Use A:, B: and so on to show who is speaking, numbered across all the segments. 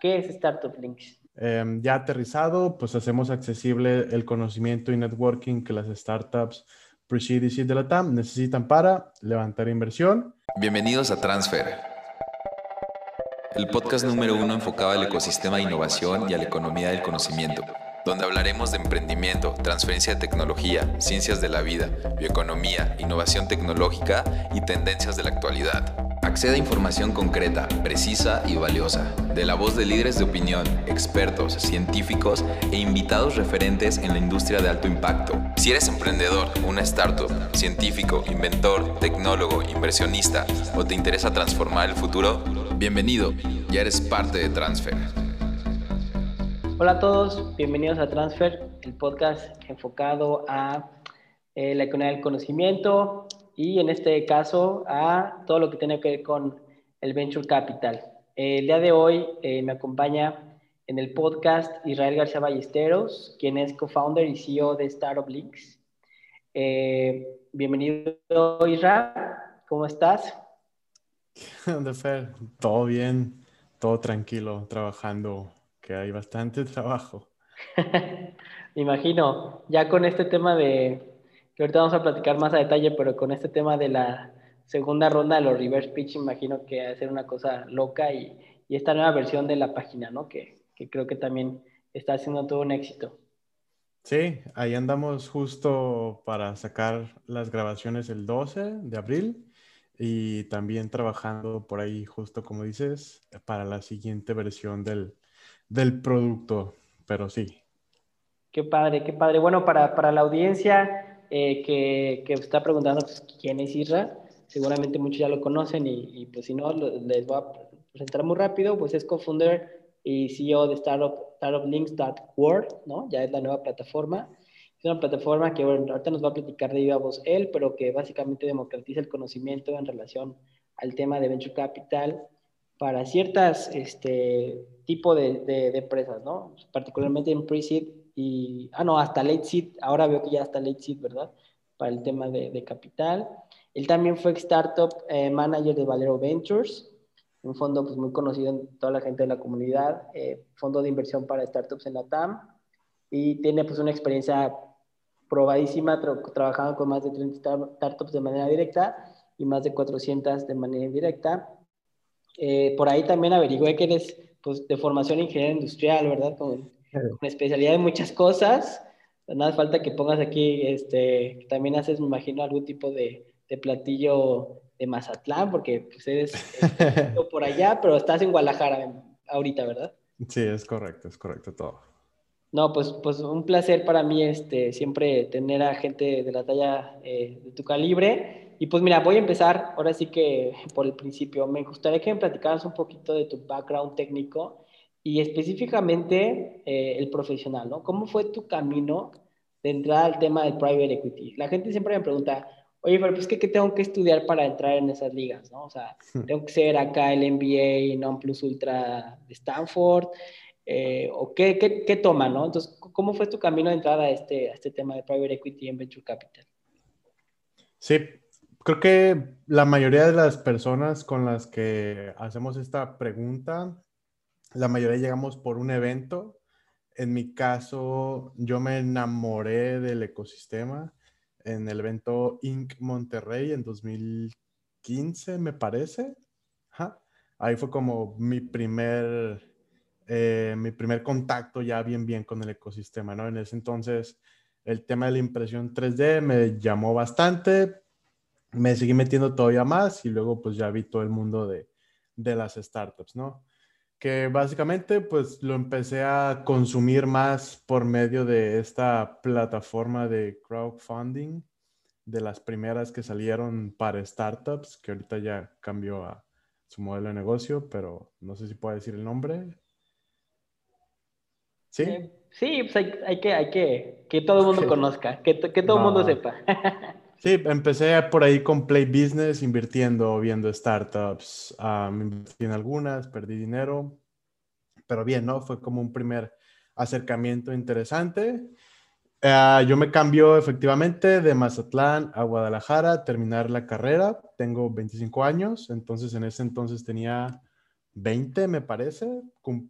A: ¿Qué es Startup Links?
B: Em, ya aterrizado, pues hacemos accesible el conocimiento y networking que las startups pre-seed y seed de la TAM necesitan para levantar inversión.
C: Bienvenidos a Transfer, el podcast número uno enfocado al ecosistema de innovación y a la economía del conocimiento donde hablaremos de emprendimiento, transferencia de tecnología, ciencias de la vida, bioeconomía, innovación tecnológica y tendencias de la actualidad. Acceda a información concreta, precisa y valiosa, de la voz de líderes de opinión, expertos, científicos e invitados referentes en la industria de alto impacto. Si eres emprendedor, una startup, científico, inventor, tecnólogo, inversionista o te interesa transformar el futuro, bienvenido, ya eres parte de Transfer.
A: Hola a todos, bienvenidos a Transfer, el podcast enfocado a eh, la economía del conocimiento y en este caso a todo lo que tiene que ver con el Venture Capital. el día de hoy eh, me acompaña en el podcast Israel García Ballesteros, quien es co-founder y CEO de Startup Links. Eh, bienvenido Israel, ¿cómo estás?
B: Fer? Todo bien, todo tranquilo, trabajando que hay bastante trabajo.
A: Me imagino, ya con este tema de, que ahorita vamos a platicar más a detalle, pero con este tema de la segunda ronda de los reverse pitch, imagino que va a ser una cosa loca y, y esta nueva versión de la página, ¿no? Que, que creo que también está haciendo todo un éxito.
B: Sí, ahí andamos justo para sacar las grabaciones el 12 de abril y también trabajando por ahí, justo como dices, para la siguiente versión del, del producto, pero sí.
A: Qué padre, qué padre. Bueno, para, para la audiencia eh, que, que, está preguntando pues, quién es Isra, seguramente muchos ya lo conocen y, y pues si no, les voy a presentar muy rápido, pues es co-founder y CEO de Startup, startuplinks.world, ¿no? Ya es la nueva plataforma. Es una plataforma que bueno, ahorita nos va a platicar de viva voz él, pero que básicamente democratiza el conocimiento en relación al tema de Venture Capital para ciertas este, tipo de, de, empresas, ¿no? Particularmente en pre-seed y, ah, no, hasta late seed, ahora veo que ya está late seed, ¿verdad? Para el tema de, de capital. Él también fue startup eh, manager de Valero Ventures, un fondo pues, muy conocido en toda la gente de la comunidad, eh, fondo de inversión para startups en la TAM, y tiene pues una experiencia probadísima tra trabajando con más de 30 startups de manera directa y más de 400 de manera indirecta. Eh, por ahí también averigüé que eres pues, de formación ingeniero industrial, ¿verdad? Con, especialidad en muchas cosas. Nada falta que pongas aquí, este, también haces, me imagino, algún tipo de, de platillo de Mazatlán, porque pues eres por allá, pero estás en Guadalajara ahorita, ¿verdad?
B: Sí, es correcto, es correcto todo.
A: No, pues, pues un placer para mí este, siempre tener a gente de la talla eh, de tu calibre y pues mira, voy a empezar ahora sí que por el principio. Me gustaría que me platicaras un poquito de tu background técnico y específicamente eh, el profesional, ¿no? ¿Cómo fue tu camino de entrar al tema del private equity? La gente siempre me pregunta, oye, pero pues ¿qué, qué tengo que estudiar para entrar en esas ligas, ¿no? O sea, hmm. tengo que ser acá el MBA non plus ultra de Stanford, eh, o qué, qué, qué, toma, ¿no? Entonces, ¿cómo fue tu camino de entrada a este, a este tema de private equity en venture capital?
B: Sí, creo que la mayoría de las personas con las que hacemos esta pregunta, la mayoría llegamos por un evento. En mi caso, yo me enamoré del ecosistema en el evento Inc. Monterrey en 2015, me parece. Ahí fue como mi primer, eh, mi primer contacto ya bien, bien con el ecosistema, ¿no? En ese entonces, el tema de la impresión 3D me llamó bastante me seguí metiendo todavía más y luego pues ya vi todo el mundo de, de las startups, ¿no? Que básicamente pues lo empecé a consumir más por medio de esta plataforma de crowdfunding, de las primeras que salieron para startups, que ahorita ya cambió a su modelo de negocio, pero no sé si puedo decir el nombre.
A: ¿Sí? sí, pues hay, que, hay que que todo el mundo conozca, que, que todo el mundo sepa.
B: Sí, empecé por ahí con Play Business, invirtiendo, viendo startups. Um, invertí en algunas, perdí dinero, pero bien, ¿no? Fue como un primer acercamiento interesante. Uh, yo me cambio efectivamente de Mazatlán a Guadalajara, terminar la carrera. Tengo 25 años, entonces en ese entonces tenía 20, me parece.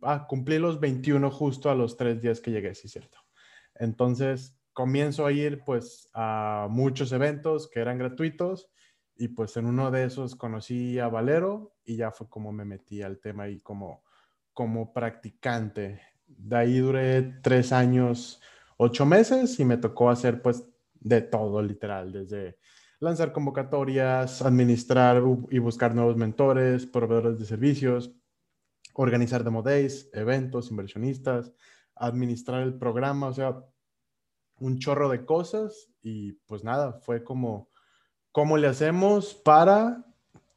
B: ah, cumplí los 21 justo a los tres días que llegué, sí, cierto. Entonces, comienzo a ir pues a muchos eventos que eran gratuitos y pues en uno de esos conocí a Valero y ya fue como me metí al tema y como, como practicante. De ahí duré tres años, ocho meses y me tocó hacer pues de todo literal, desde lanzar convocatorias, administrar y buscar nuevos mentores, proveedores de servicios, organizar demo eventos, inversionistas, administrar el programa, o sea, un chorro de cosas y pues nada, fue como, ¿cómo le hacemos para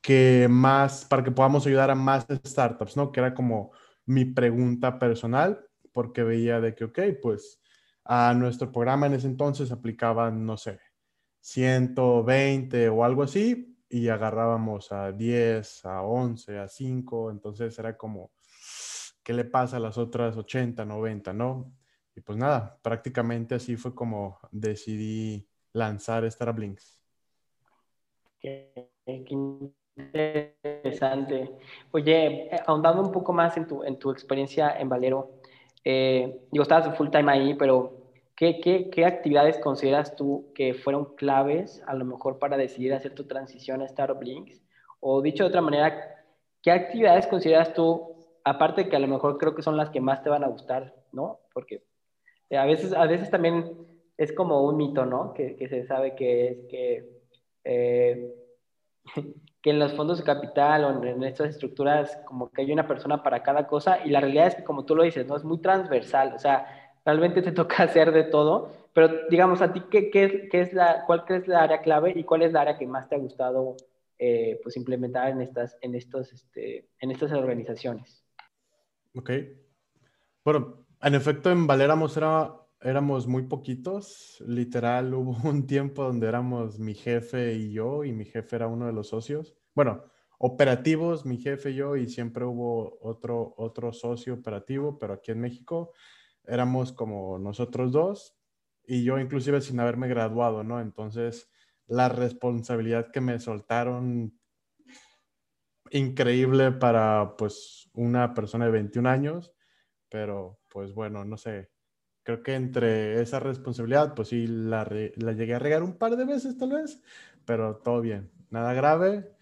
B: que más, para que podamos ayudar a más startups, ¿no? Que era como mi pregunta personal, porque veía de que, ok, pues a nuestro programa en ese entonces aplicaban, no sé, 120 o algo así, y agarrábamos a 10, a 11, a 5, entonces era como, ¿qué le pasa a las otras 80, 90, no? Y pues nada, prácticamente así fue como decidí lanzar Startup Links.
A: Qué, interesante. Oye, eh, ahondando un poco más en tu, en tu experiencia en Valero, eh, digo, estabas full time ahí, pero ¿Qué, actividades consideras tú que fueron claves a lo mejor para decidir hacer tu transición a Startup Links? O dicho de otra manera, ¿qué actividades consideras tú, aparte que a lo mejor creo que son las que más te van a gustar, ¿no? Porque a veces, a veces también es como un mito, ¿no? Que, se sabe que es que, eh, que en los fondos de capital o en, estas estructuras como que hay una persona para cada cosa y la realidad es que como tú lo dices, ¿no? Es muy transversal, o sea, realmente te toca hacer de todo, pero digamos, a ti, ¿qué, qué, qué es la, ¿cuál es la área clave y cuál es la área que más te ha gustado eh, pues implementar en estas, en, estos, este, en estas organizaciones?
B: Ok. Bueno, en efecto, en Valéramos era, éramos muy poquitos. Literal, hubo un tiempo donde éramos mi jefe y yo, y mi jefe era uno de los socios. Bueno, operativos, mi jefe y yo, y siempre hubo otro, otro socio operativo, pero aquí en México éramos como nosotros dos y yo inclusive sin haberme graduado, ¿no? Entonces, la responsabilidad que me soltaron increíble para pues una persona de 21 años, pero pues bueno, no sé, creo que entre esa responsabilidad, pues sí, la, la llegué a regar un par de veces tal vez, pero todo bien, nada grave.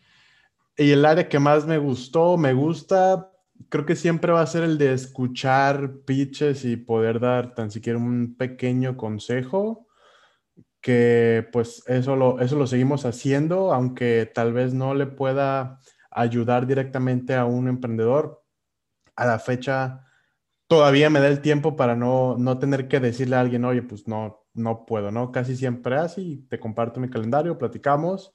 B: Y el área que más me gustó, me gusta, creo que siempre va a ser el de escuchar pitches y poder dar tan siquiera un pequeño consejo, que pues eso lo, eso lo seguimos haciendo, aunque tal vez no le pueda ayudar directamente a un emprendedor. A la fecha todavía me da el tiempo para no, no tener que decirle a alguien, oye, pues no, no puedo, ¿no? Casi siempre así, te comparto mi calendario, platicamos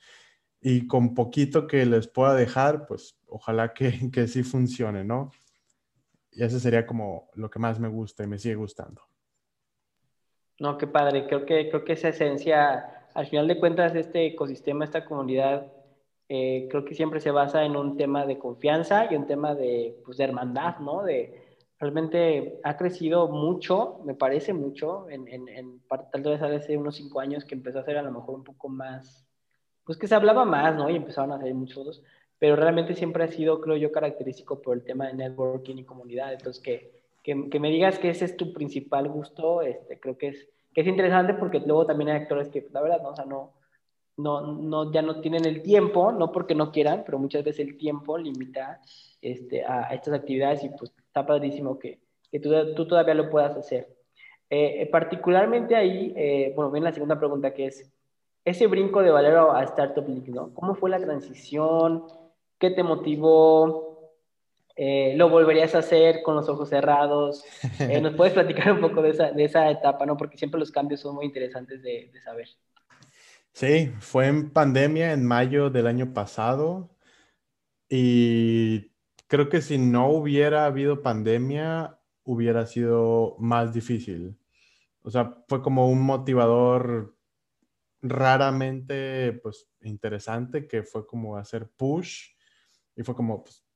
B: y con poquito que les pueda dejar, pues ojalá que, que sí funcione, ¿no? Y eso sería como lo que más me gusta y me sigue gustando.
A: No, qué padre. Creo que, creo que esa esencia, al final de cuentas, este ecosistema, esta comunidad, eh, creo que siempre se basa en un tema de confianza y un tema de, pues, de hermandad, ¿no? De, realmente ha crecido mucho, me parece mucho, en, en, tal vez hace unos cinco años que empezó a ser a lo mejor un poco más pues que se hablaba más, ¿no? Y empezaron a salir muchos fotos, pero realmente siempre ha sido, creo yo, característico por el tema de networking y comunidad. Entonces, que, que, que, me digas que ese es tu principal gusto, este, creo que es, que es interesante porque luego también hay actores que, la verdad, ¿no? O sea, no, no, no, ya no tienen el tiempo, no porque no quieran, pero muchas veces el tiempo limita este, a, estas actividades y pues está padrísimo que, que tú, tú todavía lo puedas hacer. Eh, eh particularmente ahí, eh, bueno, viene la segunda pregunta que es, ese brinco de Valero a Startup League, ¿no? ¿Cómo fue la transición? ¿Qué te motivó? Eh, ¿Lo volverías a hacer con los ojos cerrados? Eh, ¿Nos puedes platicar un poco de esa, de esa, etapa, ¿no? Porque siempre los cambios son muy interesantes de, de saber.
B: Sí, fue en pandemia en mayo del año pasado y creo que si no hubiera habido pandemia hubiera sido más difícil. O sea, fue como un motivador raramente, pues, interesante, que fue como hacer push y fue como, pues,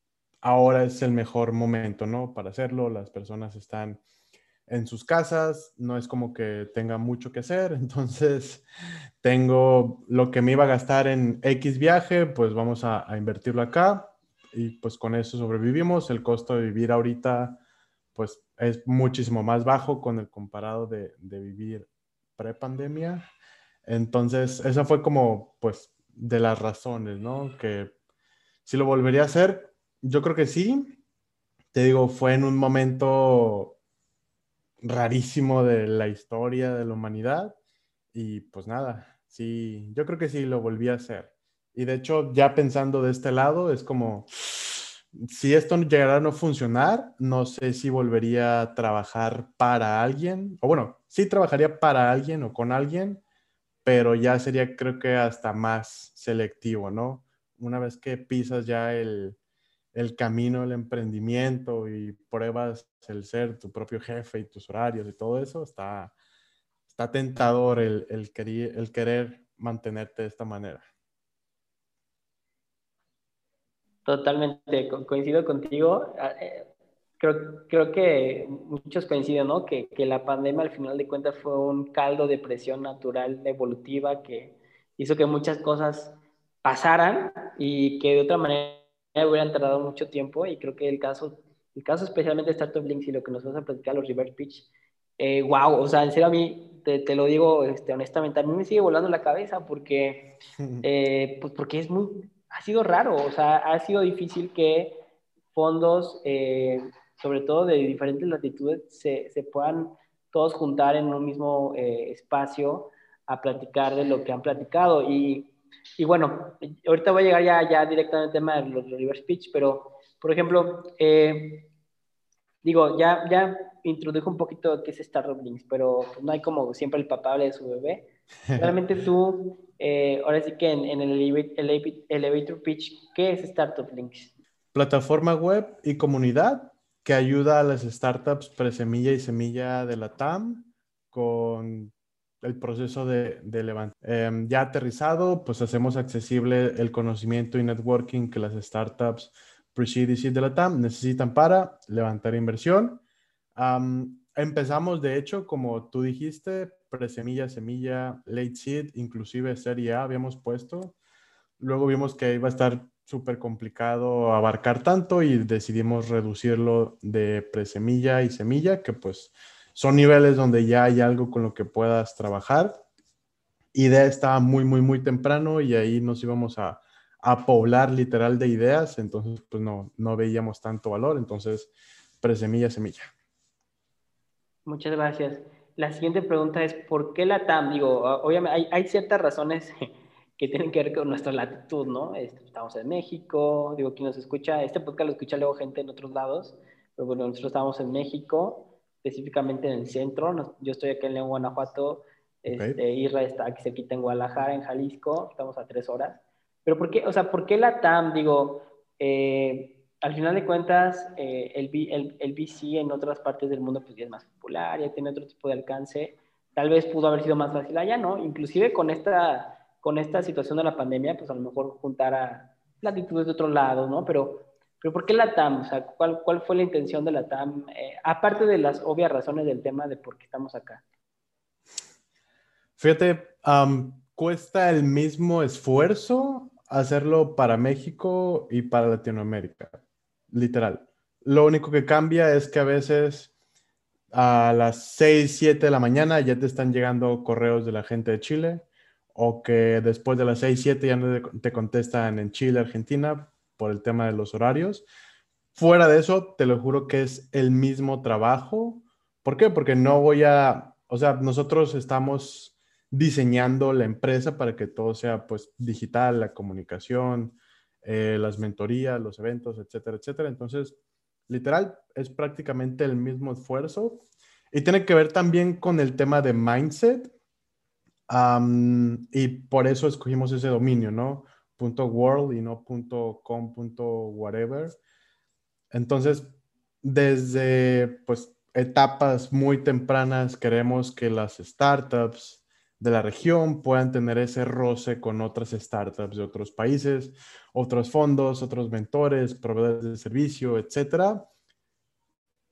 B: ahora es el mejor momento, ¿no? Para hacerlo, las personas están en sus casas, no es como que tenga mucho que hacer, entonces tengo lo que me iba a gastar en X viaje, pues vamos a, invertirlo acá y pues con eso sobrevivimos. El costo de vivir ahorita pues es muchísimo más bajo con el comparado de, de vivir pre-pandemia. Entonces, esa fue como pues de las razones, ¿no? Que si lo volvería a hacer, yo creo que sí. Te digo, fue en un momento rarísimo de la historia de la humanidad y pues nada, sí, yo creo que sí lo volví a hacer. Y de hecho, ya pensando de este lado, es como, si esto llegara a no funcionar, no sé si volvería a trabajar para alguien, o bueno, sí trabajaría para alguien o con alguien, pero ya sería creo que hasta más selectivo, ¿no? Una vez que pisas ya el, el camino del emprendimiento y pruebas el ser tu propio jefe y tus horarios y todo eso, está, está tentador el, el, querer, el querer mantenerte de esta manera.
A: Totalmente, coincido contigo. Ah, eh, creo, creo que muchos coinciden, ¿no? Que, que, la pandemia al final de cuentas fue un caldo de presión natural evolutiva que hizo que muchas cosas pasaran y que de otra manera hubieran tardado mucho tiempo y creo que el caso, el caso especialmente de Startup Links y lo que nos vas a platicar los reverse pitch, eh, wow, o sea, en serio a mí, te, te, lo digo este, honestamente, a mí me sigue volando la cabeza porque, eh, pues porque es muy, ha sido raro, o sea, ha sido difícil que fondos, eh, sobre todo de diferentes latitudes, se, se, puedan todos juntar en un mismo eh, espacio a platicar de lo que han platicado y y bueno, ahorita voy a llegar ya, ya directamente al tema de los reverse pitch, pero, por ejemplo, eh, digo, ya, ya introdujo un poquito qué es Startup Links, pero no hay como siempre el papá de su bebé. Realmente tú, eh, ahora sí que en, en el elevator pitch, ¿qué es Startup Links?
B: Plataforma web y comunidad que ayuda a las startups pre-semilla y semilla de la TAM con el proceso de, de levantar. Em, ya aterrizado, pues hacemos accesible el conocimiento y networking que las startups y de la TAM necesitan para levantar inversión. Empezamos, de hecho, como tú dijiste, pre-semilla, semilla, late seed, inclusive serie A habíamos puesto. Luego vimos que iba a estar súper complicado abarcar tanto y decidimos reducirlo de pre-semilla y semilla, que pues son niveles donde ya hay algo con lo que puedas trabajar. Idea estaba muy, muy, muy temprano y ahí nos íbamos a, a poblar literal de ideas, entonces pues no, no veíamos tanto valor, entonces presemilla, semilla.
A: Muchas gracias. La siguiente pregunta es, ¿por qué la TAM? Digo, obviamente hay, hay ciertas razones que tienen que ver con nuestra latitud, ¿no? Este, estamos en México, digo, quien nos escucha, este podcast lo escucha luego gente en otros lados, pero bueno, nosotros estamos en México, específicamente en el centro. yo estoy aquí en León, Guanajuato. Este, Isra está aquí cerquita en Guadalajara, en Jalisco. Estamos a tres horas. Pero ¿por qué, o sea, ¿por qué la TAM? Digo, eh, al final de cuentas, eh, el, el, el, VC en otras partes del mundo pues ya es más popular, ya tiene otro tipo de alcance. Tal vez pudo haber sido más fácil allá, ¿no? Inclusive con esta, con esta situación de la pandemia, pues a lo mejor juntar a latitudes de otro lado, ¿no? Pero pero ¿por qué la TAM? O sea, ¿cuál, cuál fue la intención de la TAM? Eh, aparte de las obvias razones del tema de por qué estamos acá.
B: Fíjate, cuesta el mismo esfuerzo hacerlo para México y para Latinoamérica, literal. Lo único que cambia es que a veces a las 6, 7 de la mañana ya te están llegando correos de la gente de Chile o que después de las 6, 7 ya no te contestan en Chile, Argentina, por el tema de los horarios. Fuera de eso, te lo juro que es el mismo trabajo. ¿Por qué? Porque no voy a, o sea, nosotros estamos diseñando la empresa para que todo sea pues digital, la comunicación, eh, las mentorías, los eventos, etcétera, etcétera. Entonces, literal, es prácticamente el mismo esfuerzo. Y tiene que ver también con el tema de mindset. y por eso escogimos ese dominio, ¿no? .world y no .com, .whatever. Entonces, desde pues etapas muy tempranas queremos que las startups de la región puedan tener ese roce con otras startups de otros países, otros fondos, otros mentores, proveedores de servicio, etcétera.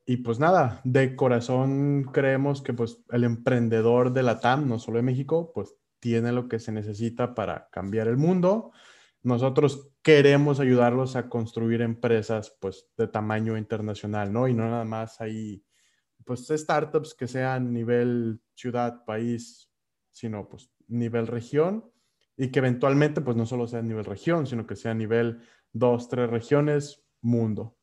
B: Y pues nada, de corazón creemos que pues el emprendedor de la TAM, no solo de México, pues tiene lo que se necesita para cambiar el mundo nosotros queremos ayudarlos a construir empresas pues de tamaño internacional, ¿no? Y no nada más ahí, pues startups que sean nivel ciudad, país, sino pues nivel región y que eventualmente pues no solo sea nivel región, sino que sea nivel dos, tres regiones, mundo.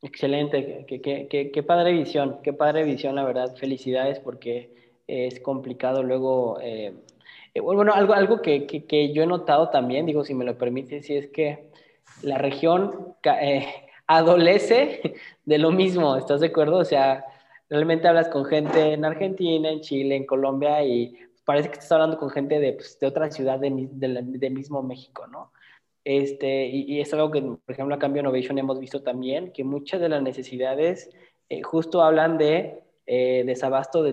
A: Excelente, qué, padre visión, qué padre visión, la verdad. Felicidades porque es complicado luego eh, eh, bueno, algo, algo que, que, yo he notado también, digo, si me lo permite, si es que la región eh, adolece de lo mismo, ¿estás de acuerdo? O sea, realmente hablas con gente en Argentina, en Chile, en Colombia y parece que estás hablando con gente de, pues, de otra ciudad de, de, mismo México, ¿no? Este, y, es algo que, por ejemplo, a Cambio Innovation hemos visto también, que muchas de las necesidades eh, justo hablan de eh, desabasto de,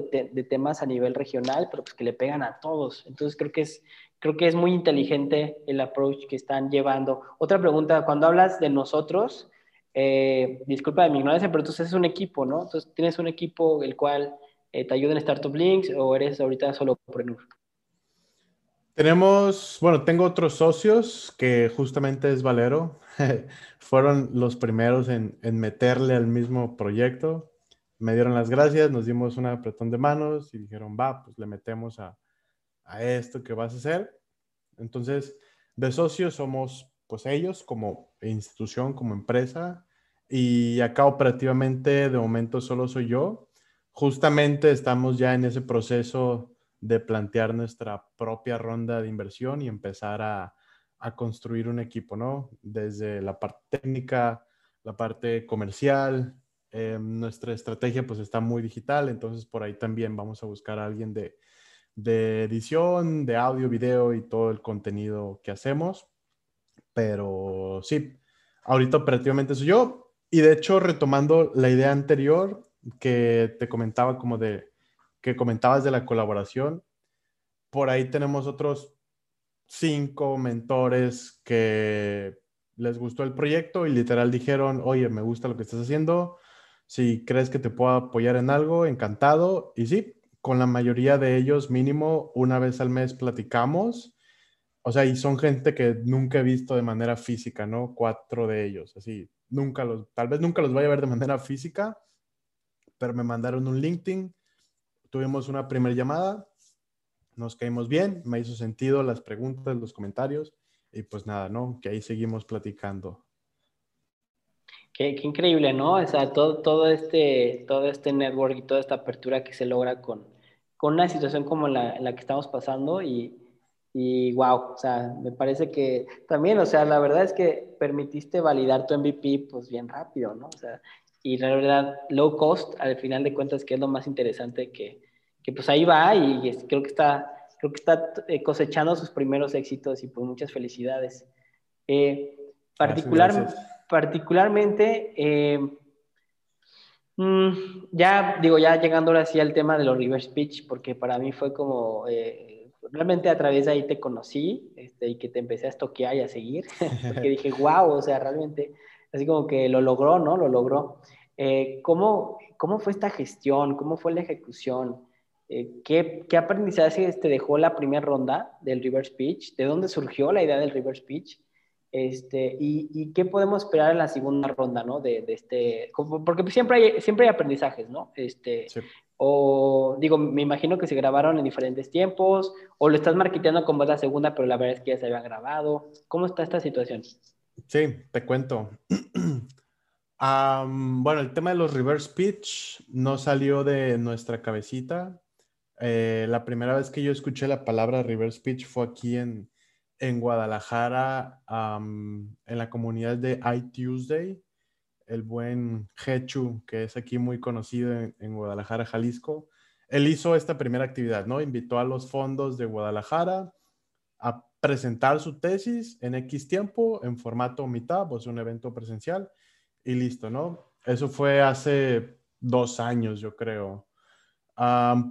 A: temas a nivel regional, pero pues que le pegan a todos. Entonces creo que es, creo que es muy inteligente el approach que están llevando. Otra pregunta, cuando hablas de nosotros, eh, disculpa de mi ignorancia, pero entonces es un equipo, ¿no? Entonces tienes un equipo el cual eh, te ayuda en Startup Links o eres ahorita solo Prenur.
B: Tenemos, bueno, tengo otros socios que justamente es Valero. Fueron los primeros en, en meterle al mismo proyecto me dieron las gracias, nos dimos un apretón de manos y dijeron, va, pues le metemos a, a esto que vas a hacer. Entonces, de socios somos pues ellos como institución, como empresa, y acá operativamente de momento solo soy yo. Justamente estamos ya en ese proceso de plantear nuestra propia ronda de inversión y empezar a, a construir un equipo, ¿no? Desde la parte técnica, la parte comercial, eh, nuestra estrategia pues está muy digital, entonces por ahí también vamos a buscar a alguien de, de edición, de audio, video y todo el contenido que hacemos. Pero sí, ahorita operativamente soy yo. Y de hecho, retomando la idea anterior que te comentaba como de, que comentabas de la colaboración, por ahí tenemos otros cinco mentores que les gustó el proyecto y literal dijeron, oye, me gusta lo que estás haciendo, si crees que te puedo apoyar en algo, encantado. Y sí, con la mayoría de ellos mínimo una vez al mes platicamos. O sea, y son gente que nunca he visto de manera física, ¿no? Cuatro de ellos, así, nunca los, tal vez nunca los vaya a ver de manera física, pero me mandaron un LinkedIn, tuvimos una primera llamada, nos caímos bien, me hizo sentido las preguntas, los comentarios, y pues nada, ¿no? Que ahí seguimos platicando.
A: Qué, increíble, ¿no? O sea, todo, todo, este, todo este network y toda esta apertura que se logra con, con una situación como la, la que estamos pasando y, y wow, o sea, me parece que también, o sea, la verdad es que permitiste validar tu MVP pues bien rápido, ¿no? O sea, y la verdad, low cost, al final de cuentas, que es lo más interesante que, que pues ahí va y creo que está, creo que está eh, cosechando sus primeros éxitos y pues muchas felicidades. Eh, particularmente particularmente, eh, mm, ya digo, ya llegando ahora sí al tema de los reverse pitch, porque para mí fue como, eh, realmente a través de ahí te conocí este, y que te empecé a estoquear y a seguir, porque dije, wow, o sea, realmente, así como que lo logró, ¿no? Lo logró. Eh, ¿cómo, ¿Cómo fue esta gestión? ¿Cómo fue la ejecución? ¿qué, ¿Qué aprendizaje te dejó la primera ronda del reverse pitch? ¿De dónde surgió la idea del reverse pitch? Este, y, qué podemos esperar en la segunda ronda, ¿no? De, este, porque siempre hay, siempre hay aprendizajes, ¿no? Este, O digo, me imagino que se grabaron en diferentes tiempos, o lo estás marketeando como la segunda, pero la verdad es que ya se había grabado. ¿Cómo está esta situación?
B: Sí, te cuento. bueno, el tema de los reverse pitch no salió de nuestra cabecita. Eh, la primera vez que yo escuché la palabra reverse pitch fue aquí en, en Guadalajara, en la comunidad de iTuesday, el buen Hechu, que es aquí muy conocido en, Guadalajara, Jalisco, él hizo esta primera actividad, ¿no? Invitó a los fondos de Guadalajara a presentar su tesis en X tiempo, en formato mitad, pues un evento presencial, y listo, ¿no? Eso fue hace dos años, yo creo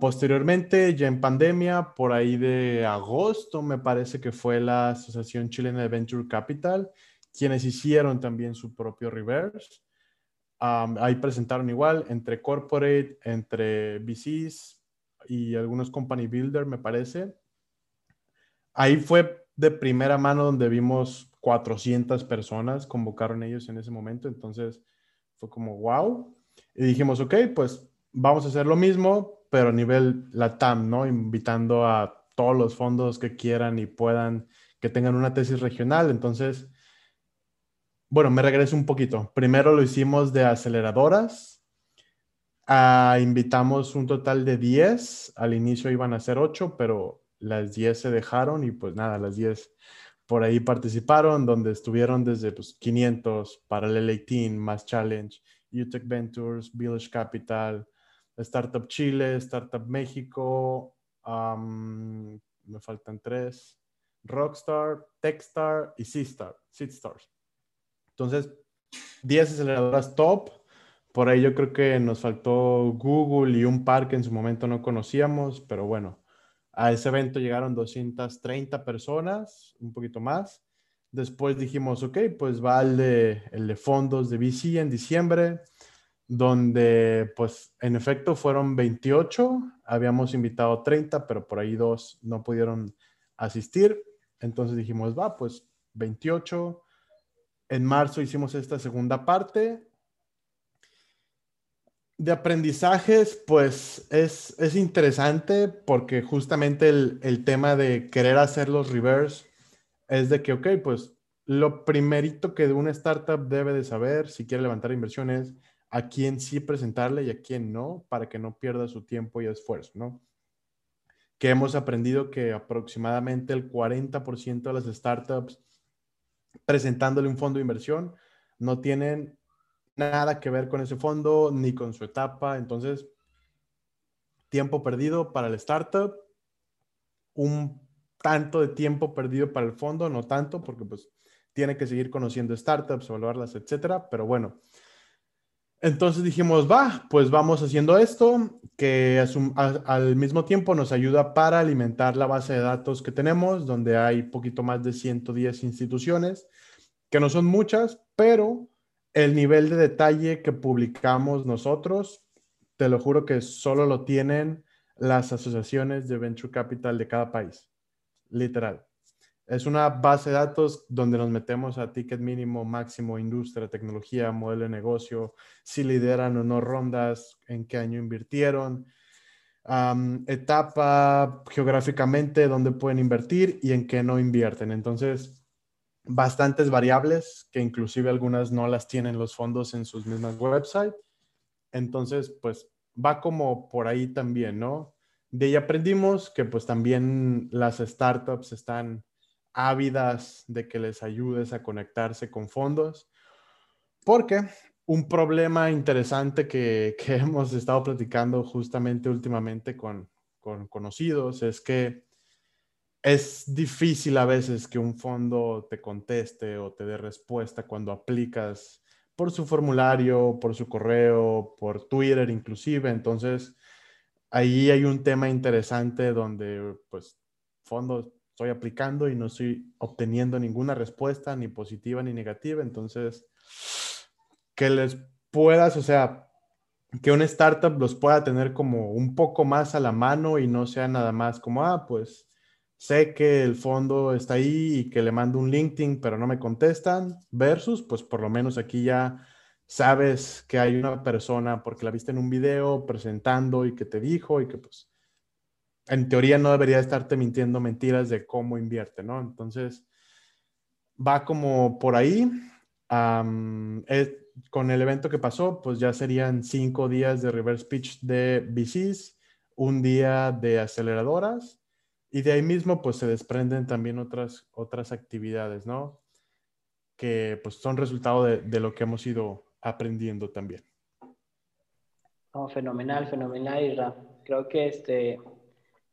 B: posteriormente, ya en pandemia, por ahí de agosto, me parece que fue la Asociación Chilena de Venture Capital, quienes hicieron también su propio reverse. Ahí presentaron igual entre corporate, entre VCs y algunos company builder, me parece. Ahí fue de primera mano donde vimos 400 personas, convocaron ellos en ese momento, entonces fue como, wow. Y dijimos, ok, pues vamos a hacer lo mismo, pero a nivel LATAM, ¿no? Invitando a todos los fondos que quieran y puedan, que tengan una tesis regional. Entonces, bueno, me regreso un poquito. Primero lo hicimos de aceleradoras. Ah, invitamos un total de 10. Al inicio iban a ser 8, pero las 10 se dejaron y pues nada, las 10 por ahí participaron, donde estuvieron desde pues, 500, Parallel 18, Mass Challenge, UTEC Ventures, Village Capital, Startup Chile, Startup México, me faltan tres, Rockstar, Techstar y Seedstar, Seedstars. Entonces, 10 aceleradoras top. Por ahí yo creo que nos faltó Google y un par que en su momento no conocíamos, pero bueno, a ese evento llegaron 230 personas, un poquito más. Después dijimos, ok, pues va el de, el de fondos de VC en diciembre, donde pues en efecto fueron 28, habíamos invitado 30, pero por ahí dos no pudieron asistir. Entonces dijimos, va, pues 28. En marzo hicimos esta segunda parte de aprendizajes, pues es, es interesante porque justamente el, el, tema de querer hacer los reverse es de que, ok, pues lo primerito que una startup debe de saber si quiere levantar inversiones, a quién sí presentarle y a quién no, para que no pierda su tiempo y esfuerzo, ¿no? Que hemos aprendido que aproximadamente el 40% de las startups presentándole un fondo de inversión no tienen nada que ver con ese fondo ni con su etapa. Entonces, tiempo perdido para el startup, un tanto de tiempo perdido para el fondo, no tanto, porque pues tiene que seguir conociendo startups, evaluarlas, etcétera. Pero bueno, entonces dijimos, va, pues vamos haciendo esto, que al mismo tiempo nos ayuda para alimentar la base de datos que tenemos, donde hay poquito más de 110 instituciones, que no son muchas, pero el nivel de detalle que publicamos nosotros, te lo juro que solo lo tienen las asociaciones de Venture Capital de cada país, literal. Es una base de datos donde nos metemos a ticket mínimo, máximo, industria, tecnología, modelo de negocio, si lideran o no rondas, en qué año invirtieron, etapa geográficamente, dónde pueden invertir y en qué no invierten. Entonces, bastantes variables que inclusive algunas no las tienen los fondos en sus mismas websites. Entonces, pues va como por ahí también, ¿no? De ahí aprendimos que pues también las startups están ávidas de que les ayudes a conectarse con fondos, porque un problema interesante que, hemos estado platicando justamente últimamente con, con conocidos es que es difícil a veces que un fondo te conteste o te dé respuesta cuando aplicas por su formulario, por su correo, por Twitter inclusive. Entonces, ahí hay un tema interesante donde, pues, fondo estoy aplicando y no estoy obteniendo ninguna respuesta, ni positiva ni negativa. Entonces, que les puedas, o sea, que una startup los pueda tener como un poco más a la mano y no sea nada más como, ah, pues sé que el fondo está ahí y que le mando un LinkedIn, pero no me contestan, versus, pues por lo menos aquí ya sabes que hay una persona porque la viste en un video presentando y que te dijo y que pues en teoría no debería estarte mintiendo mentiras de cómo invierte, ¿no? Entonces, va como por ahí. con el evento que pasó, pues ya serían cinco días de reverse pitch de VCs, un día de aceleradoras y de ahí mismo, pues se desprenden también otras, otras actividades, ¿no? Que pues son resultado de, de lo que hemos ido aprendiendo también.
A: Oh, fenomenal, fenomenal, Isra. Creo que, este,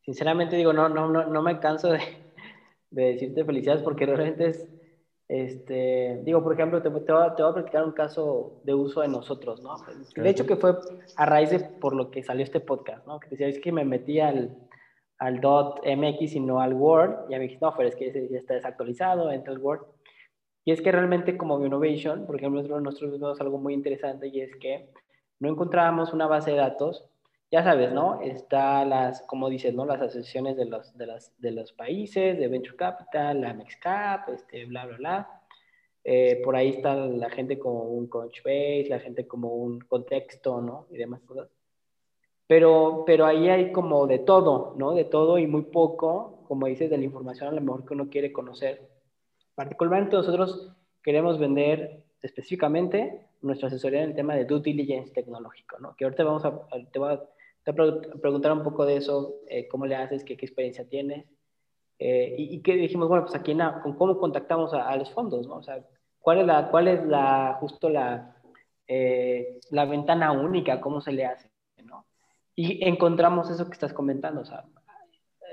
A: sinceramente digo, no, no, no, no me canso de, de, decirte felicidades porque realmente es, este, digo, por ejemplo, te, te, voy a, te, voy a, platicar un caso de uso de nosotros, ¿no? De hecho, que fue a raíz de por lo que salió este podcast, ¿no? Que decía, es que me metí al, al .mx y no al Word. Ya me dijiste, no, pero es que ese ya está desactualizado, entra el Word. Y es que realmente como Innovation, por ejemplo, nosotros vimos algo muy interesante y es que no encontrábamos una base de datos ya sabes, ¿no? Está las, como dices, ¿no? Las asociaciones de los, de, las, de los países, de Venture Capital, la MEXCAP, este, bla, bla, bla. Eh, por ahí está la gente como un Crunchbase, la gente como un contexto, ¿no? Y demás cosas. Pero, pero ahí hay como de todo, ¿no? De todo y muy poco, como dices, de la información a lo mejor que uno quiere conocer. Particularmente nosotros queremos vender específicamente nuestra asesoría en el tema de due diligence tecnológico, ¿no? Que ahorita vamos a, te voy a te preguntar un poco de eso, eh, cómo le haces, qué, qué experiencia tienes. Eh, y, y, dijimos, bueno, pues aquí con cómo contactamos a, los fondos, ¿no? O sea, ¿cuál es la, cuál es la, justo la, eh, la ventana única, cómo se le hace, ¿no? Y encontramos eso que estás comentando, o sea,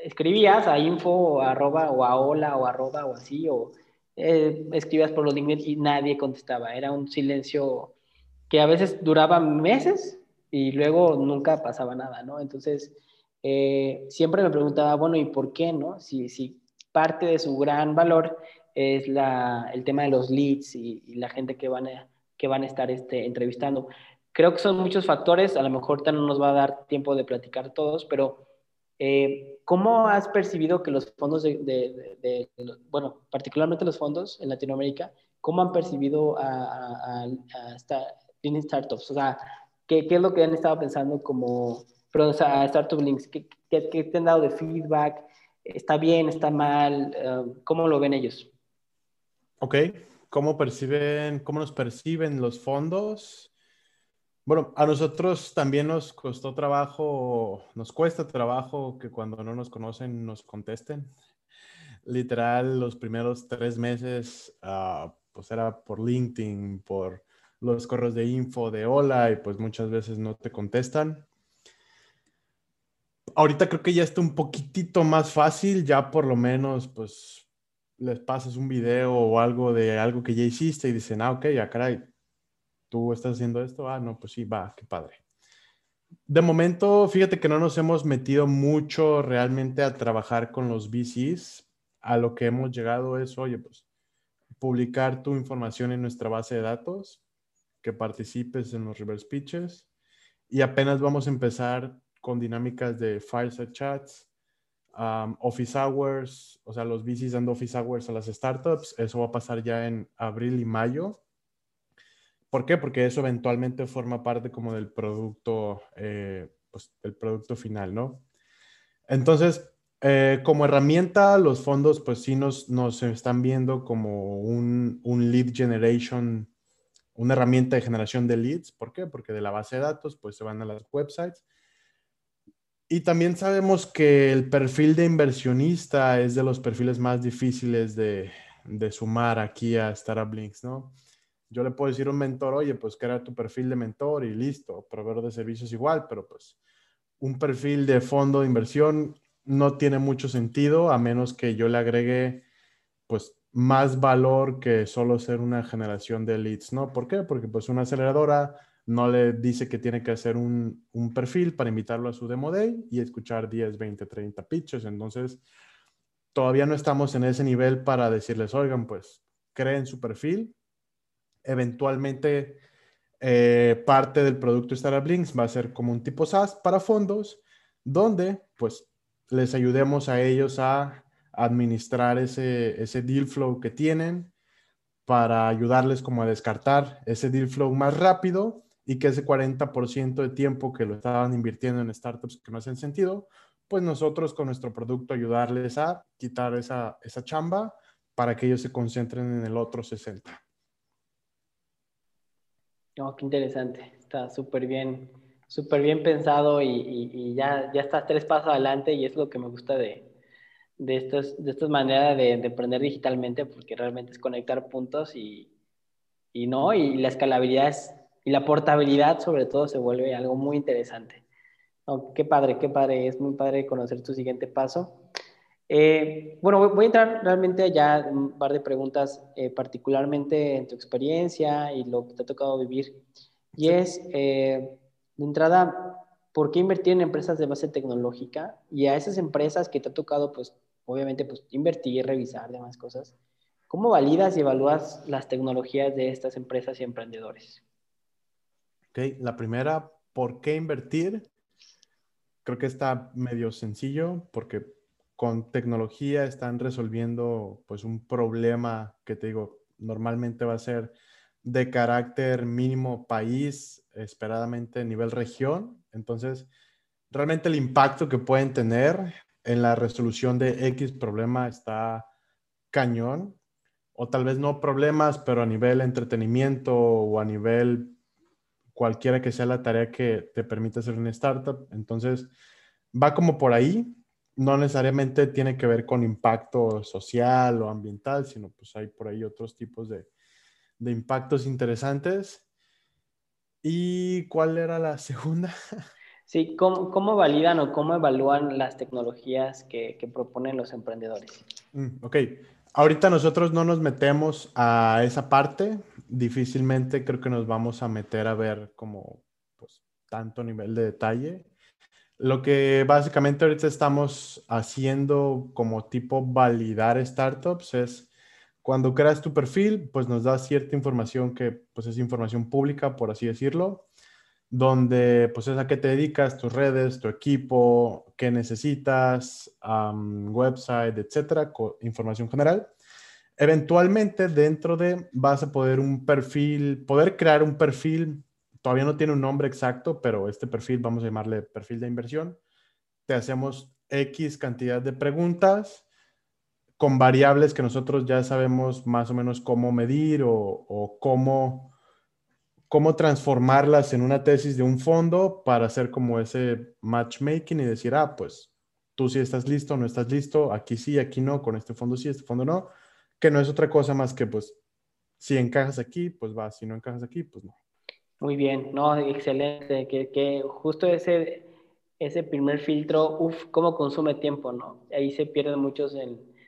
A: escribías a info o a arroba o a hola o arroba o así, o escribías por los LinkedIn y nadie contestaba, era un silencio que a veces duraba meses y luego nunca pasaba nada, ¿no? Entonces, eh, siempre me preguntaba, bueno, ¿y por qué, no? Si, si parte de su gran valor es la, el tema de los leads y, la gente que van a, que van a estar este, entrevistando. Creo que son muchos factores, a lo mejor no nos va a dar tiempo de platicar todos, pero eh, ¿cómo has percibido que los fondos de, de, bueno, particularmente los fondos en Latinoamérica, cómo han percibido a, a, a, a startups? O sea, ¿Qué, ¿Qué, es lo que han estado pensando como, perdón, o sea, Startup Links? ¿Qué, ¿Qué, qué, te han dado de feedback? ¿Está bien? ¿Está mal? Uh, ¿Cómo lo ven ellos?
B: Ok, ¿cómo perciben, cómo nos perciben los fondos? Bueno, a nosotros también nos costó trabajo, nos cuesta trabajo que cuando no nos conocen nos contesten. Literal, los primeros tres meses, uh, pues era por LinkedIn, por los correos de info de hola y pues muchas veces no te contestan. Ahorita creo que ya está un poquitito más fácil, ya por lo menos pues les pasas un video o algo de algo que ya hiciste y dicen, ah, ok, ya caray, tú estás haciendo esto, ah, no, pues sí, va, qué padre. De momento, fíjate que no nos hemos metido mucho realmente a trabajar con los VCs. A lo que hemos llegado es, oye, pues publicar tu información en nuestra base de datos que participes en los reverse pitches y apenas vamos a empezar con dinámicas de fireside chats, um, office hours, o sea, los VCs dando office hours a las startups. Eso va a pasar ya en abril y mayo. ¿Por qué? Porque eso eventualmente forma parte como del producto, eh, pues, del producto final, ¿no? Entonces, eh, como herramienta, los fondos, pues sí nos, nos están viendo como un, un lead generation una herramienta de generación de leads. ¿Por qué? Porque de la base de datos, pues se van a las websites. Y también sabemos que el perfil de inversionista es de los perfiles más difíciles de, sumar aquí a Startup Links, ¿no? Yo le puedo decir a un mentor, oye, pues crea tu perfil de mentor y listo, proveedor de servicios igual, pero pues un perfil de fondo de inversión no tiene mucho sentido a menos que yo le agregue pues más valor que solo ser una generación de leads, ¿no? ¿Por qué? Porque pues una aceleradora no le dice que tiene que hacer un, un perfil para invitarlo a su demo day y escuchar 10, 20, 30 pitches. Entonces, todavía no estamos en ese nivel para decirles, oigan, pues creen su perfil. Eventualmente, eh, parte del producto Startup Links va a ser como un tipo SaaS para fondos, donde pues les ayudemos a ellos a administrar ese, ese deal flow que tienen para ayudarles como a descartar ese deal flow más rápido y que ese 40% de tiempo que lo estaban invirtiendo en startups que no hacen sentido, pues nosotros con nuestro producto ayudarles a quitar esa, esa chamba para que ellos se concentren en el otro 60.
A: Oh, qué interesante. Está súper bien, súper bien pensado y, y, y, ya, ya estás tres pasos adelante y es lo que me gusta de, de, estos, de estas maneras de, de, aprender digitalmente, porque realmente es conectar puntos y, y no, y la escalabilidad y la portabilidad sobre todo se vuelve algo muy interesante. qué padre, qué padre, es muy padre conocer tu siguiente paso. Eh, bueno, voy a entrar realmente ya en un par de preguntas, eh, particularmente en tu experiencia y lo que te ha tocado vivir. Y es, eh, de entrada, ¿por qué invertir en empresas de base tecnológica? Y a esas empresas que te ha tocado, pues, obviamente, pues, invertir, revisar, demás cosas. ¿Cómo validas y evalúas las tecnologías de estas empresas y emprendedores?
B: Ok, la primera, ¿por qué invertir? creo que está medio sencillo porque con tecnología están resolviendo pues un problema que te digo, normalmente va a ser de carácter mínimo país, esperadamente nivel región. Entonces, realmente el impacto que pueden tener en la resolución de X problema está cañón. O tal vez no problemas, pero a nivel entretenimiento o a nivel cualquiera que sea la tarea que te permita hacer una startup. Entonces, va como por ahí no necesariamente tiene que ver con impacto social o ambiental, sino pues hay por ahí otros tipos de, impactos interesantes. ¿Y cuál era la segunda?
A: Sí, ¿cómo, validan o cómo evalúan las tecnologías que, proponen los emprendedores?
B: Mm, ok, ahorita nosotros no nos metemos a esa parte, difícilmente creo que nos vamos a meter a ver como pues, tanto nivel de detalle. Lo que básicamente ahorita estamos haciendo como tipo validar startups es cuando creas tu perfil, pues nos da cierta información que pues es información pública, por así decirlo, donde pues es a qué te dedicas, tus redes, tu equipo, qué necesitas, website, etcétera, información general. Eventualmente dentro de vas a poder un perfil, poder crear un perfil todavía no tiene un nombre exacto, pero este perfil, vamos a llamarle perfil de inversión. Te hacemos X cantidad de preguntas con variables que nosotros ya sabemos más o menos cómo medir o, cómo, cómo transformarlas en una tesis de un fondo para hacer como ese matchmaking y decir, ah, pues tú sí estás listo, no estás listo, aquí sí, aquí no, con este fondo sí, este fondo no, que no es otra cosa más que pues si encajas aquí, pues va, si no encajas aquí, pues no.
A: Muy bien, no, excelente, que, que justo ese, ese primer filtro, uff, cómo consume tiempo, ¿no? Ahí se pierden muchos,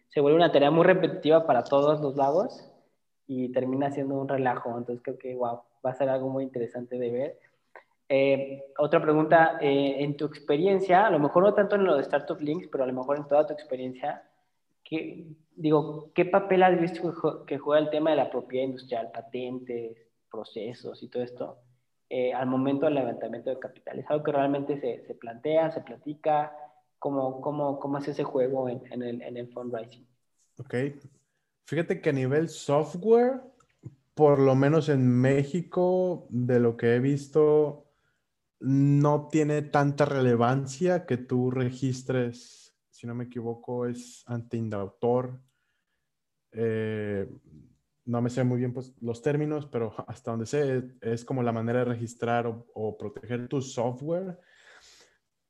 A: se vuelve una tarea muy repetitiva para todos los lados y termina siendo un relajo, entonces creo que, wow, va a ser algo muy interesante de ver. Eh, otra pregunta, eh, en tu experiencia, a lo mejor no tanto en lo de Startup Links, pero a lo mejor en toda tu experiencia, ¿qué, digo, ¿qué papel has visto que juega el tema de la propiedad industrial, patentes, procesos y todo esto eh, al momento del levantamiento de capital. Es algo que realmente se, se plantea, se platica, cómo, cómo, cómo es ese juego en, en, el, en el fundraising.
B: Ok. Fíjate que a nivel software, por lo menos en México, de lo que he visto, no tiene tanta relevancia que tú registres, si no me equivoco, es ante indautor. Eh, no me sé muy bien pues, los términos, pero hasta donde sé es como la manera de registrar o, proteger tu software.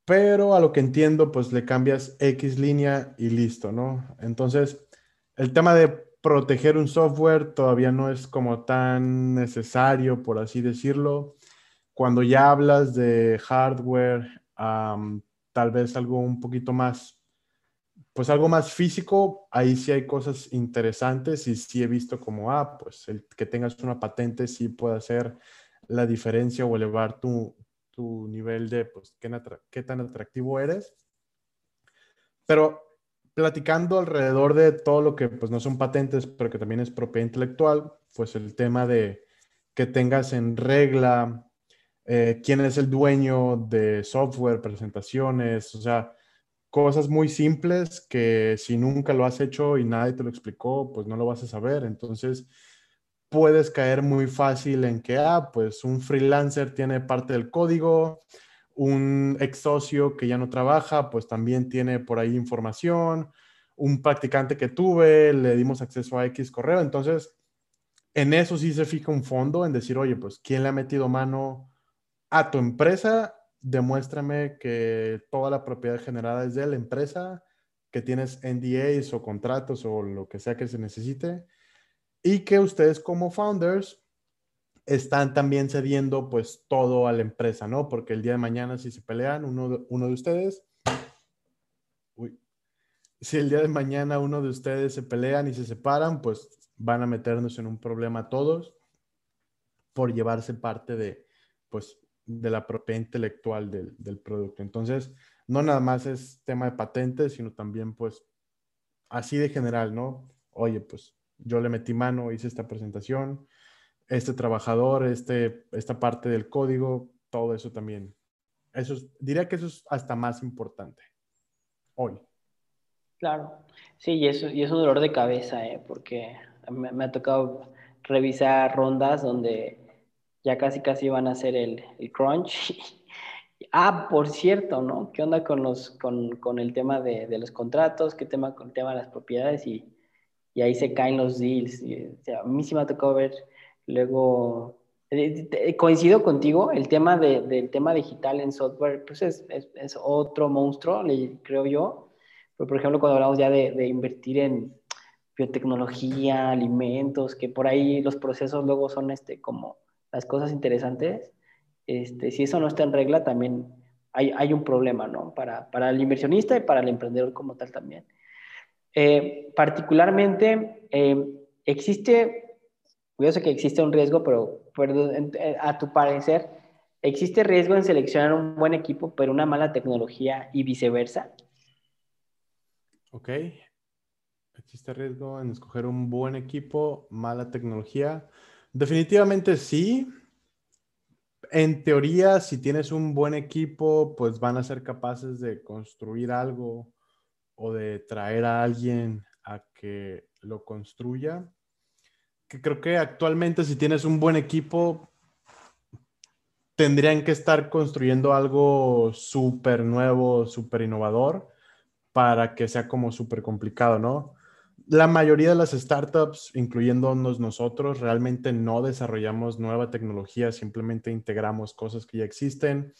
B: Pero a lo que entiendo, pues le cambias X línea y listo, ¿no? Entonces, el tema de proteger un software todavía no es como tan necesario, por así decirlo. Cuando ya hablas de hardware, tal vez algo un poquito más pues algo más físico, ahí sí hay cosas interesantes y sí he visto como, ah, pues el que tengas una patente sí puede hacer la diferencia o elevar tu, tu nivel de, pues, qué, qué tan atractivo eres. Pero platicando alrededor de todo lo que, pues, no son patentes, pero que también es propiedad intelectual, pues el tema de que tengas en regla eh, quién es el dueño de software, presentaciones, o sea, cosas muy simples que si nunca lo has hecho y nadie te lo explicó, pues no lo vas a saber. Entonces, puedes caer muy fácil en que, ah, pues un freelancer tiene parte del código, un ex socio que ya no trabaja, pues también tiene por ahí información, un practicante que tuve, le dimos acceso a X correo. Entonces, en eso sí se fija un fondo, en decir, oye, pues, ¿quién le ha metido mano a tu empresa demuéstrame que toda la propiedad generada es de la empresa, que tienes NDAs o contratos o lo que sea que se necesite, y que ustedes como founders están también cediendo pues todo a la empresa, ¿no? Porque el día de mañana si se pelean, uno de, uno de ustedes, uy, si el día de mañana uno de ustedes se pelean y se separan, pues van a meternos en un problema todos por llevarse parte de, pues, de la propiedad intelectual del, producto. Entonces, no nada más es tema de patentes, sino también, pues, así de general, ¿no? Oye, pues yo le metí mano, hice esta presentación, este trabajador, este, esta parte del código, todo eso también Eso diría que eso es hasta más importante hoy.
A: Claro, sí, y eso y es un dolor de cabeza, ¿eh? porque me, ha tocado revisar rondas donde ya casi casi van a hacer el, el crunch. ah, por cierto, ¿no? ¿Qué onda con, los, con, con el tema de, de, los contratos? ¿Qué tema con el tema de las propiedades? Y, y ahí se caen los deals. o sea, a mí sí me ha tocado ver luego eh, coincido contigo, el tema de, del tema digital en software, pues es, es, es otro monstruo, creo yo. Pero, por ejemplo, cuando hablamos ya de, de, invertir en biotecnología, alimentos, que por ahí los procesos luego son este, como las cosas interesantes, este, si eso no está en regla, también hay, hay un problema, ¿no? Para, para, el inversionista y para el emprendedor como tal también. Eh, particularmente, eh, existe yo sé que existe un riesgo, pero, eh, a tu parecer, ¿existe riesgo en seleccionar un buen equipo, pero una mala tecnología y viceversa?
B: Ok. ¿Existe riesgo en escoger un buen equipo, mala tecnología? Definitivamente sí. En teoría, si tienes un buen equipo, pues van a ser capaces de construir algo o de traer a alguien a que lo construya que creo que actualmente si tienes un buen equipo, tendrían que estar construyendo algo súper nuevo, súper innovador para que sea como súper complicado, ¿no? La mayoría de las startups, incluyéndonos nosotros, realmente no desarrollamos nueva tecnología, simplemente integramos cosas que ya existen.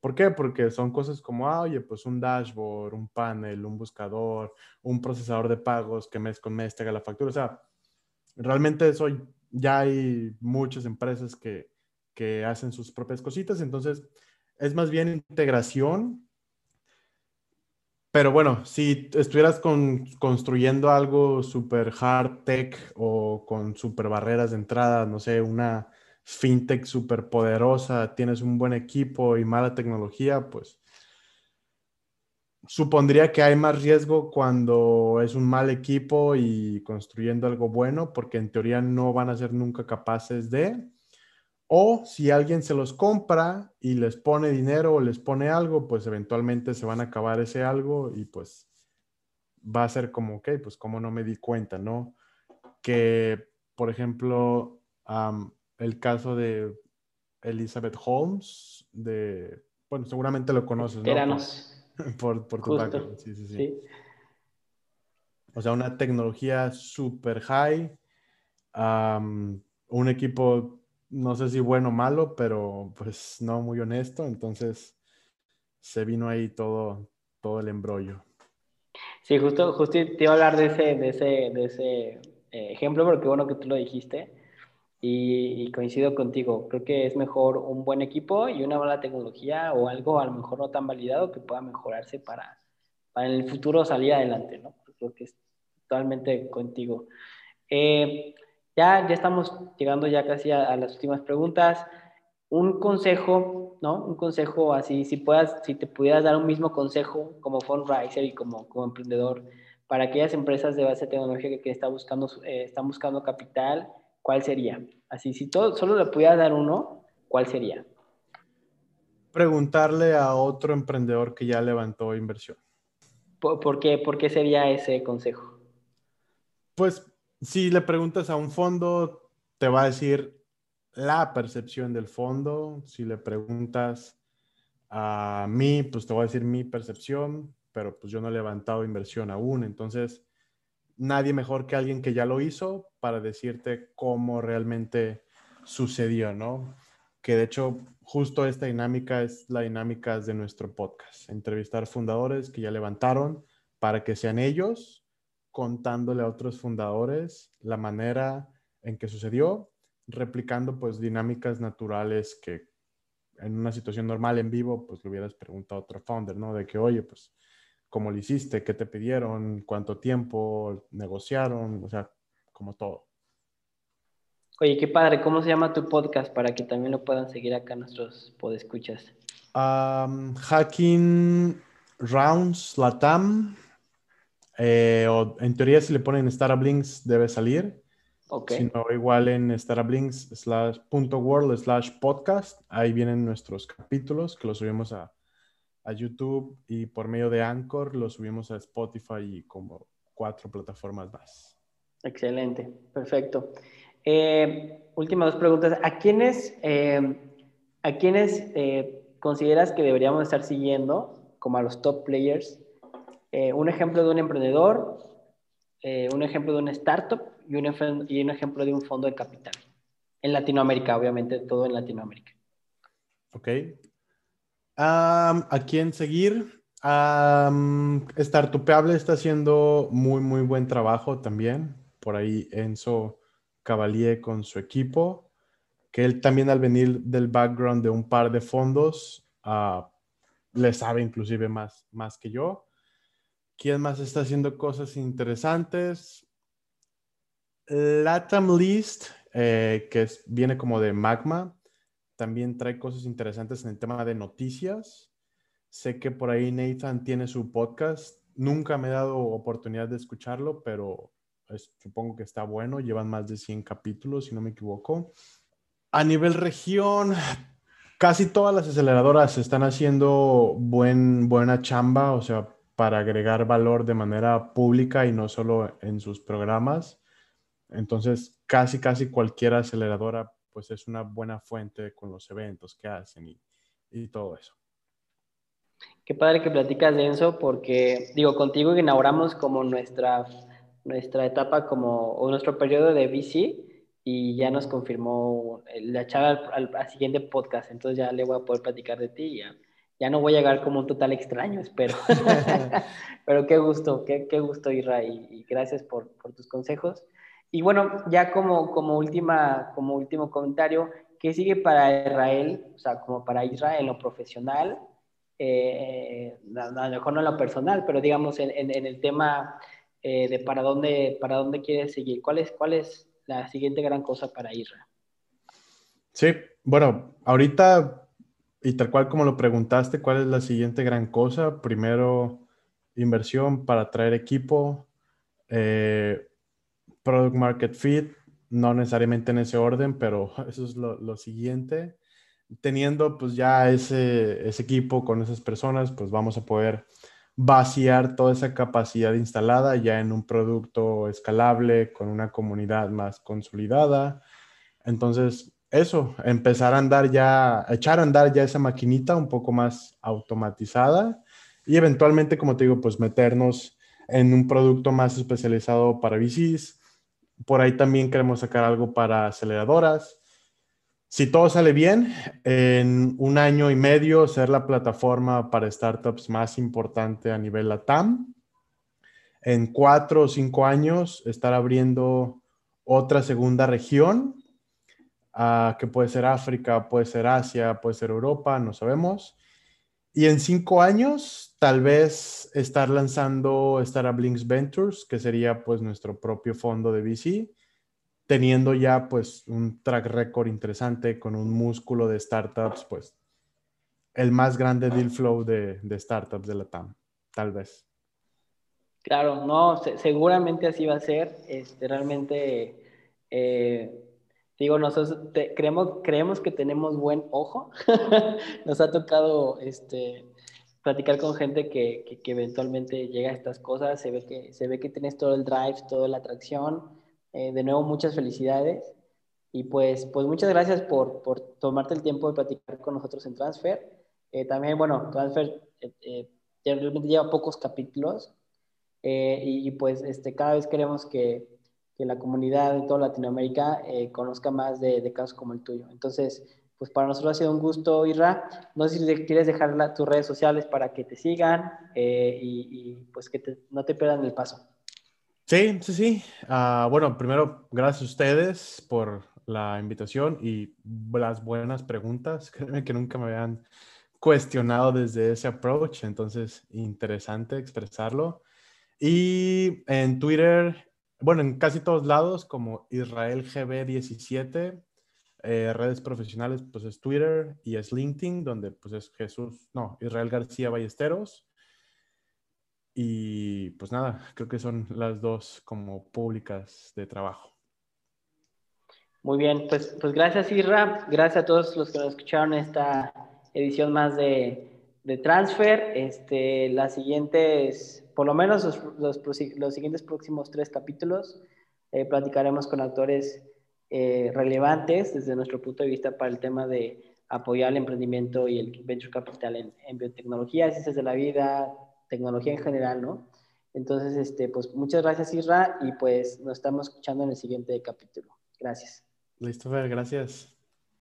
B: ¿Por qué? Porque son cosas como, ah, oye, pues un dashboard, un panel, un buscador, un procesador de pagos que mes con mes te la factura. O sea, realmente eso ya hay muchas empresas que, que hacen sus propias cositas, entonces es más bien integración. Pero bueno, si estuvieras con, construyendo algo súper hard tech o con súper barreras de entrada, no sé, una fintech súper poderosa, tienes un buen equipo y mala tecnología, pues supondría que hay más riesgo cuando es un mal equipo y construyendo algo bueno, porque en teoría no van a ser nunca capaces de. O si alguien se los compra y les pone dinero o les pone algo, pues eventualmente se van a acabar ese algo y pues va a ser como, ok, pues como no me di cuenta, ¿no? Que, por ejemplo, el caso de Elizabeth Holmes, de, bueno, seguramente lo conoces, ¿no? por, por tu background. Sí, sí, sí, O sea, una tecnología super high, un equipo, no sé si bueno o malo, pero pues no muy honesto. Entonces se vino ahí todo, todo el embrollo.
A: Sí, justo, justo te iba a hablar de ese, de ese, de ese eh, ejemplo, porque bueno que tú lo dijiste. Y, coincido contigo, creo que es mejor un buen equipo y una mala tecnología o algo a lo mejor no tan validado que pueda mejorarse para, para en el futuro salir adelante, ¿no? Creo que es totalmente contigo. Eh, ya, ya estamos llegando ya casi a, las últimas preguntas. Un consejo, ¿no? Un consejo así, si, puedas, si te pudieras dar un mismo consejo como fundraiser y como, como emprendedor para aquellas empresas de base tecnológica que está buscando, eh, están buscando capital, ¿cuál sería? Así, si todo, solo le pudiera dar uno, ¿cuál sería?
B: Preguntarle a otro emprendedor que ya levantó inversión.
A: ¿Por, qué, ¿Por qué sería ese consejo?
B: Pues si le preguntas a un fondo, te va a decir la percepción del fondo. Si le preguntas a mí, pues te voy a decir mi percepción, pero pues yo no he levantado inversión aún. Entonces, nadie mejor que alguien que ya lo hizo para decirte cómo realmente sucedió, ¿no? Que de hecho justo esta dinámica es la dinámica de nuestro podcast, entrevistar fundadores que ya levantaron para que sean ellos contándole a otros fundadores la manera en que sucedió, replicando pues dinámicas naturales que en una situación normal en vivo pues le hubieras preguntado a otro founder, ¿no? De que, oye, pues cómo lo hiciste, qué te pidieron, cuánto tiempo negociaron, o sea, como todo.
A: Oye, qué padre, ¿cómo se llama tu podcast para que también lo puedan seguir acá nuestros podescuchas?
B: Um, hacking Rounds Latam. Eh, o en teoría, si le ponen Startup Links, debe salir. Okay. Sino igual en startuplinks.world slash podcast. Ahí vienen nuestros capítulos que los subimos a, a, YouTube y por medio de Anchor los subimos a Spotify y como cuatro plataformas más.
A: Excelente, perfecto. Eh, últimas dos preguntas. ¿A quiénes, eh, a quiénes eh, consideras que deberíamos estar siguiendo como a los top players? un ejemplo de un emprendedor, un ejemplo de una startup y un, y un ejemplo de un fondo de capital. En Latinoamérica, obviamente, todo en Latinoamérica.
B: Ok. ¿A quién seguir? Um, Startupeable está haciendo muy, muy buen trabajo también. Por ahí Enzo Cavalier con su equipo, que él también al venir del background de un par de fondos, uh, le sabe inclusive más, más que yo. ¿Quién más está haciendo cosas interesantes? Latam List, eh, que viene como de Magma, también trae cosas interesantes en el tema de noticias. Sé que por ahí Nathan tiene su podcast. Nunca me he dado oportunidad de escucharlo, pero supongo que está bueno. Llevan más de 100 capítulos, si no me equivoco. A nivel región, casi todas las aceleradoras están haciendo buen, buena chamba, o sea, para agregar valor de manera pública y no solo en sus programas. Entonces, casi, casi cualquier aceleradora, pues es una buena fuente con los eventos que hacen y, y todo eso.
A: Qué padre que platicas de eso, porque digo, contigo inauguramos como nuestra, nuestra etapa como, o nuestro periodo de VC y ya nos confirmó la chava al, siguiente podcast, entonces ya le voy a poder platicar de ti y ya, ya no voy a llegar como un total extraño, espero. Pero qué gusto, qué, qué gusto, Isra, y, y gracias por, por tus consejos. Y bueno, ya como, como, última, como último comentario, ¿qué sigue para Israel? O sea, como para Israel en lo profesional, eh, a lo mejor no en lo personal, pero digamos en, en, el tema eh, de para dónde, para dónde quieres seguir. ¿Cuál es, ¿Cuál es la siguiente gran cosa para Israel?
B: Sí, bueno, ahorita, y tal cual como lo preguntaste, ¿cuál es la siguiente gran cosa? Primero, inversión para traer equipo. Eh, product market fit, no necesariamente en ese orden, pero eso es lo, siguiente. Teniendo pues ya ese, ese, equipo con esas personas, pues vamos a poder vaciar toda esa capacidad instalada ya en un producto escalable, con una comunidad más consolidada. Entonces, eso, empezar a andar ya, echar a andar ya esa maquinita un poco más automatizada y eventualmente, como te digo, pues meternos en un producto más especializado para VCs, por ahí también queremos sacar algo para aceleradoras. Si todo sale bien, en un año y medio ser la plataforma para startups más importante a nivel LATAM. En cuatro o cinco años estar abriendo otra segunda región, uh, que puede ser África, puede ser Asia, puede ser Europa, no sabemos. Y en cinco años, tal vez estar lanzando Startup Links Ventures, que sería pues nuestro propio fondo de VC, teniendo ya pues un track record interesante con un músculo de startups, pues el más grande deal flow de, de startups de la TAM, tal vez.
A: Claro, no, seguramente así va a ser. Este, realmente eh, Digo, nosotros creemos, creemos que tenemos buen ojo. Nos ha tocado este, platicar con gente que, que, eventualmente llega a estas cosas. Se ve que, se ve que tienes todo el drive, toda la atracción. Eh, de nuevo, muchas felicidades. Y pues, pues muchas gracias por, por tomarte el tiempo de platicar con nosotros en Transfer. Eh, también, bueno, Transfer eh, realmente lleva pocos capítulos. Y, y, pues este, cada vez queremos que que la comunidad de toda Latinoamérica eh, conozca más de, casos como el tuyo. Entonces, pues para nosotros ha sido un gusto, Irra. No sé si quieres dejar tus redes sociales para que te sigan eh, y, pues que no te pierdan el paso.
B: Sí, sí, sí. Ah, bueno, primero, gracias a ustedes por la invitación y las buenas preguntas. Créeme que nunca me habían cuestionado desde ese approach, entonces interesante expresarlo. Y en Twitter bueno, en casi todos lados, como Israel GB17, eh, redes profesionales, pues es Twitter y es LinkedIn, donde pues es Jesús, no, Israel García Ballesteros. Y pues nada, creo que son las dos como públicas de trabajo.
A: Muy bien, pues, pues gracias Isra, gracias a todos los que nos escucharon esta edición más de, de Transfer. Este, la siguiente es, por lo menos los, los, siguientes próximos tres capítulos, eh, platicaremos con actores eh, relevantes desde nuestro punto de vista para el tema de apoyar el emprendimiento y el venture capital en, en biotecnología, ciencias de la vida, tecnología en general, ¿no? Entonces, este, pues muchas gracias Isra y pues nos estamos escuchando en el siguiente capítulo. Gracias.
B: Listo, Fer, gracias.